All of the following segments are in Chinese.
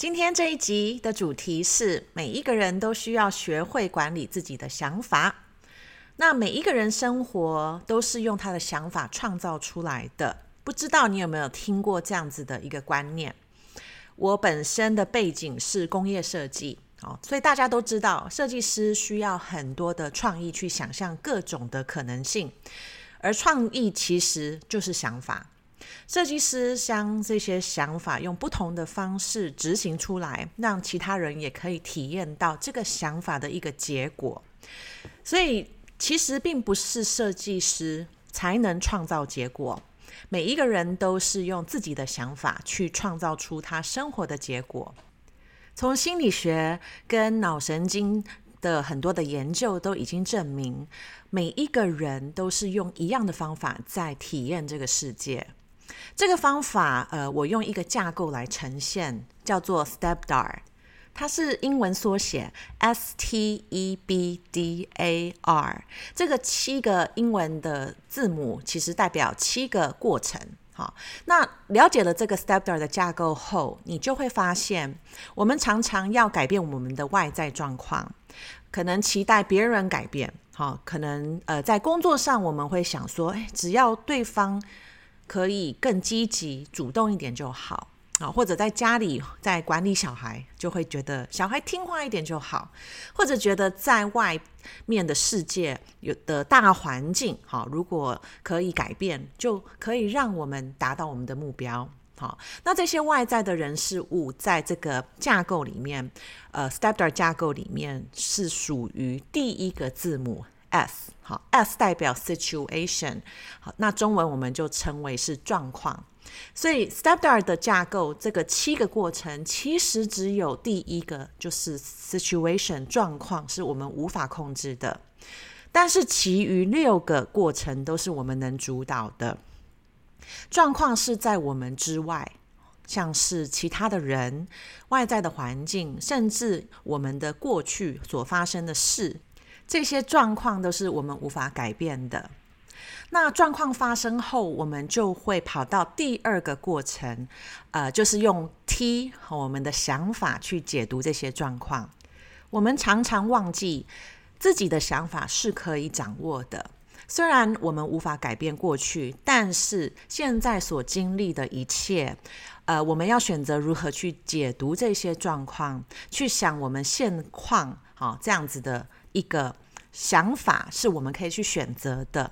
今天这一集的主题是每一个人都需要学会管理自己的想法。那每一个人生活都是用他的想法创造出来的。不知道你有没有听过这样子的一个观念？我本身的背景是工业设计，哦，所以大家都知道，设计师需要很多的创意去想象各种的可能性，而创意其实就是想法。设计师将这些想法用不同的方式执行出来，让其他人也可以体验到这个想法的一个结果。所以，其实并不是设计师才能创造结果，每一个人都是用自己的想法去创造出他生活的结果。从心理学跟脑神经的很多的研究都已经证明，每一个人都是用一样的方法在体验这个世界。这个方法，呃，我用一个架构来呈现，叫做 STEPDAR，它是英文缩写 S T E B D A R。这个七个英文的字母其实代表七个过程。好，那了解了这个 STEPDAR 的架构后，你就会发现，我们常常要改变我们的外在状况，可能期待别人改变。好，可能呃，在工作上我们会想说，哎，只要对方。可以更积极主动一点就好啊，或者在家里在管理小孩，就会觉得小孩听话一点就好，或者觉得在外面的世界有的大环境好，如果可以改变，就可以让我们达到我们的目标。好，那这些外在的人事物，在这个架构里面，呃，STEPDAR 架构里面是属于第一个字母。S 好，S 代表 situation，好，那中文我们就称为是状况。所以 STEPDAR 的架构，这个七个过程，其实只有第一个就是 situation 状况是我们无法控制的，但是其余六个过程都是我们能主导的。状况是在我们之外，像是其他的人、外在的环境，甚至我们的过去所发生的事。这些状况都是我们无法改变的。那状况发生后，我们就会跑到第二个过程，呃，就是用 T 和我们的想法去解读这些状况。我们常常忘记自己的想法是可以掌握的。虽然我们无法改变过去，但是现在所经历的一切，呃，我们要选择如何去解读这些状况，去想我们现况，好，这样子的。一个想法是我们可以去选择的，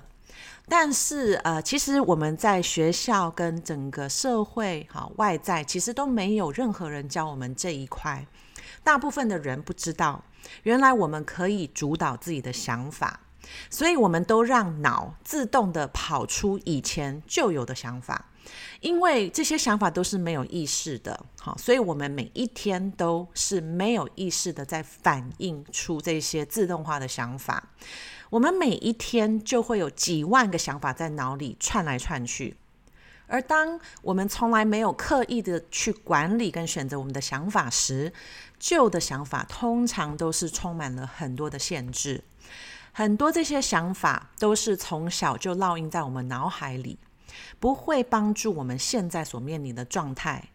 但是呃，其实我们在学校跟整个社会哈外在，其实都没有任何人教我们这一块。大部分的人不知道，原来我们可以主导自己的想法，所以我们都让脑自动的跑出以前就有的想法。因为这些想法都是没有意识的，好，所以我们每一天都是没有意识的在反映出这些自动化的想法。我们每一天就会有几万个想法在脑里窜来窜去，而当我们从来没有刻意的去管理跟选择我们的想法时，旧的想法通常都是充满了很多的限制，很多这些想法都是从小就烙印在我们脑海里。不会帮助我们现在所面临的状态，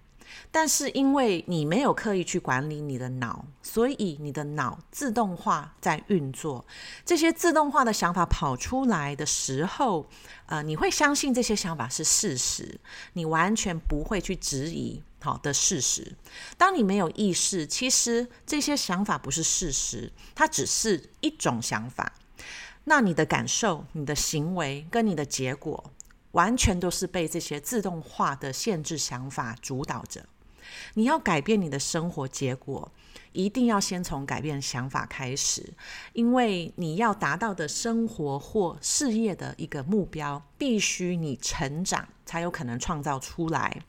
但是因为你没有刻意去管理你的脑，所以你的脑自动化在运作。这些自动化的想法跑出来的时候，呃，你会相信这些想法是事实，你完全不会去质疑好的事实。当你没有意识，其实这些想法不是事实，它只是一种想法。那你的感受、你的行为跟你的结果。完全都是被这些自动化的限制想法主导着。你要改变你的生活结果，一定要先从改变想法开始，因为你要达到的生活或事业的一个目标，必须你成长才有可能创造出来。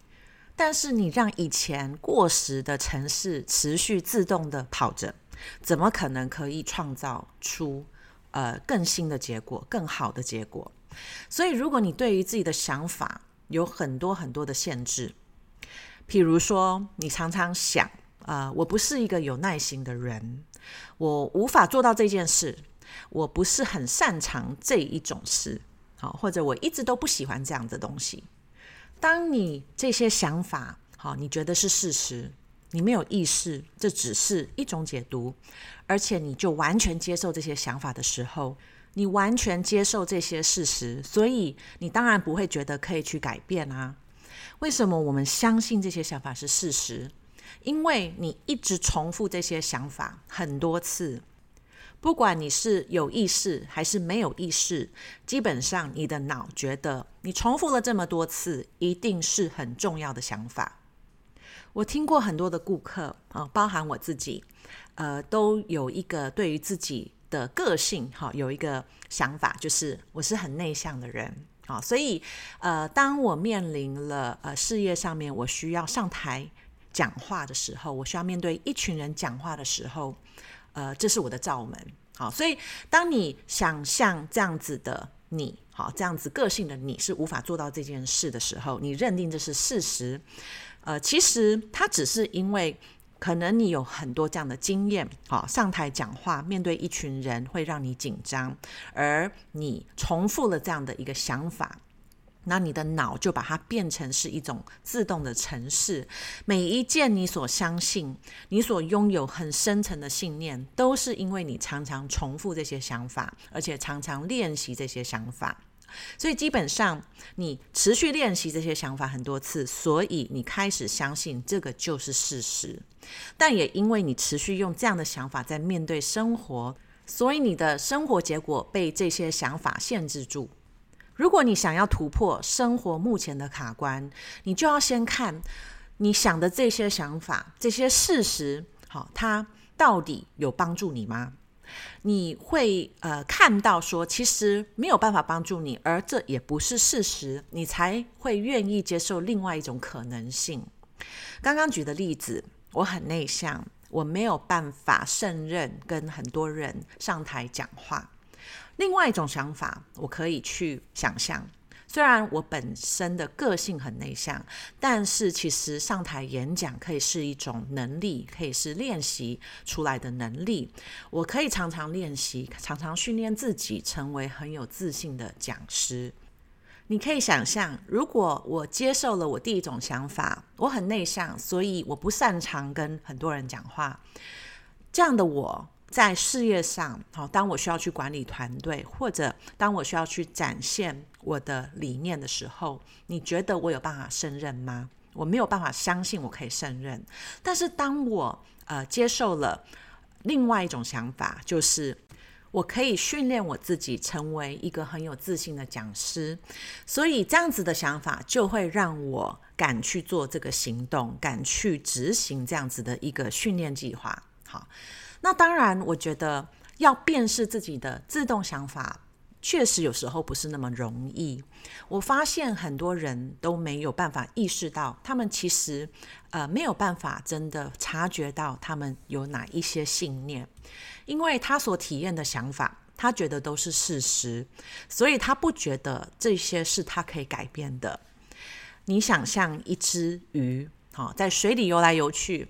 但是你让以前过时的城市持续自动的跑着，怎么可能可以创造出呃更新的结果、更好的结果？所以，如果你对于自己的想法有很多很多的限制，譬如说，你常常想，啊、我不是一个有耐心的人，我无法做到这件事，我不是很擅长这一种事，好，或者我一直都不喜欢这样的东西。当你这些想法，好，你觉得是事实，你没有意识，这只是一种解读，而且你就完全接受这些想法的时候，你完全接受这些事实，所以你当然不会觉得可以去改变啊。为什么我们相信这些想法是事实？因为你一直重复这些想法很多次，不管你是有意识还是没有意识，基本上你的脑觉得你重复了这么多次，一定是很重要的想法。我听过很多的顾客啊，包含我自己，呃，都有一个对于自己的个性哈，有一个想法，就是我是很内向的人。好，所以呃，当我面临了呃事业上面我需要上台讲话的时候，我需要面对一群人讲话的时候，呃，这是我的罩门。好，所以当你想象这样子的你，好，这样子个性的你是无法做到这件事的时候，你认定这是事实。呃，其实它只是因为。可能你有很多这样的经验，好，上台讲话，面对一群人会让你紧张，而你重复了这样的一个想法，那你的脑就把它变成是一种自动的程式。每一件你所相信、你所拥有很深层的信念，都是因为你常常重复这些想法，而且常常练习这些想法。所以基本上，你持续练习这些想法很多次，所以你开始相信这个就是事实。但也因为你持续用这样的想法在面对生活，所以你的生活结果被这些想法限制住。如果你想要突破生活目前的卡关，你就要先看你想的这些想法、这些事实，好，它到底有帮助你吗？你会呃看到说，其实没有办法帮助你，而这也不是事实，你才会愿意接受另外一种可能性。刚刚举的例子，我很内向，我没有办法胜任跟很多人上台讲话。另外一种想法，我可以去想象。虽然我本身的个性很内向，但是其实上台演讲可以是一种能力，可以是练习出来的能力。我可以常常练习，常常训练自己成为很有自信的讲师。你可以想象，如果我接受了我第一种想法，我很内向，所以我不擅长跟很多人讲话。这样的我。在事业上，好，当我需要去管理团队，或者当我需要去展现我的理念的时候，你觉得我有办法胜任吗？我没有办法相信我可以胜任。但是当我呃接受了另外一种想法，就是我可以训练我自己成为一个很有自信的讲师，所以这样子的想法就会让我敢去做这个行动，敢去执行这样子的一个训练计划。好。那当然，我觉得要辨识自己的自动想法，确实有时候不是那么容易。我发现很多人都没有办法意识到，他们其实呃没有办法真的察觉到他们有哪一些信念，因为他所体验的想法，他觉得都是事实，所以他不觉得这些是他可以改变的。你想象一只鱼，好，在水里游来游去。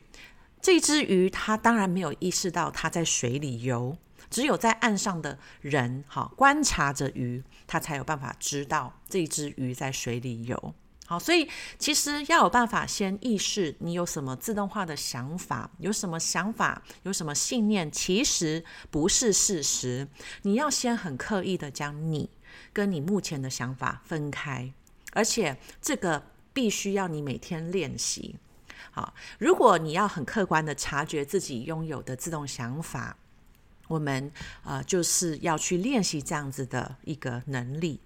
这只鱼，它当然没有意识到它在水里游，只有在岸上的人，好，观察着鱼，它才有办法知道这只鱼在水里游。好，所以其实要有办法先意识你有什么自动化的想法，有什么想法，有什么信念，其实不是事实。你要先很刻意的将你跟你目前的想法分开，而且这个必须要你每天练习。好，如果你要很客观的察觉自己拥有的自动想法，我们呃就是要去练习这样子的一个能力。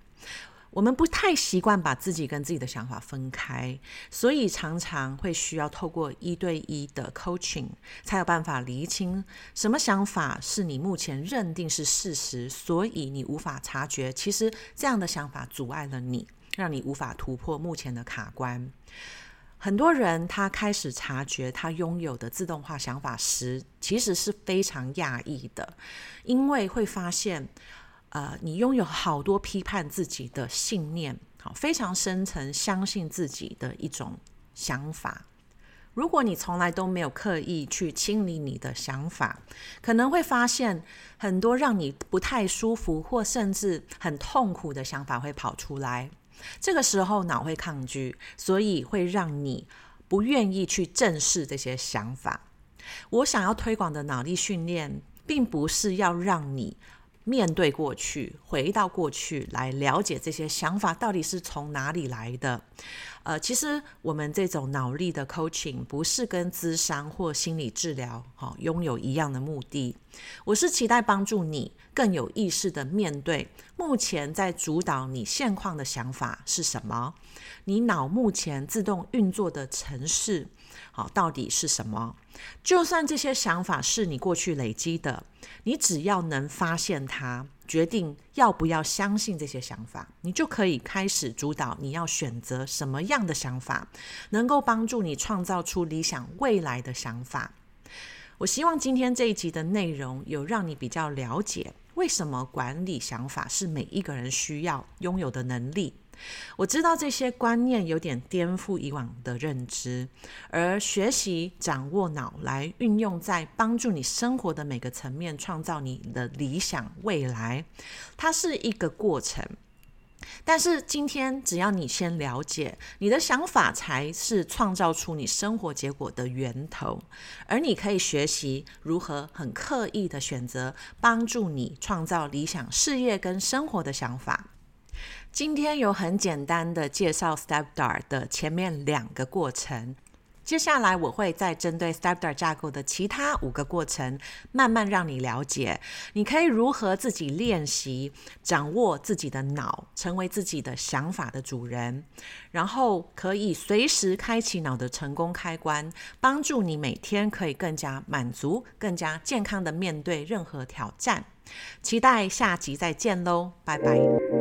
我们不太习惯把自己跟自己的想法分开，所以常常会需要透过一对一的 coaching，才有办法厘清什么想法是你目前认定是事实，所以你无法察觉，其实这样的想法阻碍了你，让你无法突破目前的卡关。很多人他开始察觉他拥有的自动化想法时，其实是非常讶异的，因为会发现，呃，你拥有好多批判自己的信念，好，非常深层相信自己的一种想法。如果你从来都没有刻意去清理你的想法，可能会发现很多让你不太舒服或甚至很痛苦的想法会跑出来。这个时候脑会抗拒，所以会让你不愿意去正视这些想法。我想要推广的脑力训练，并不是要让你面对过去，回到过去来了解这些想法到底是从哪里来的。呃，其实我们这种脑力的 coaching 不是跟咨商或心理治疗哈拥有一样的目的。我是期待帮助你更有意识地面对目前在主导你现况的想法是什么，你脑目前自动运作的程式，好，到底是什么？就算这些想法是你过去累积的，你只要能发现它。决定要不要相信这些想法，你就可以开始主导你要选择什么样的想法，能够帮助你创造出理想未来的想法。我希望今天这一集的内容有让你比较了解，为什么管理想法是每一个人需要拥有的能力。我知道这些观念有点颠覆以往的认知，而学习掌握脑来运用在帮助你生活的每个层面，创造你的理想未来，它是一个过程。但是今天只要你先了解，你的想法才是创造出你生活结果的源头，而你可以学习如何很刻意的选择帮助你创造理想事业跟生活的想法。今天有很简单的介绍 StepDAR 的前面两个过程，接下来我会再针对 StepDAR 架构的其他五个过程，慢慢让你了解，你可以如何自己练习掌握自己的脑，成为自己的想法的主人，然后可以随时开启脑的成功开关，帮助你每天可以更加满足、更加健康的面对任何挑战。期待下集再见喽，拜拜。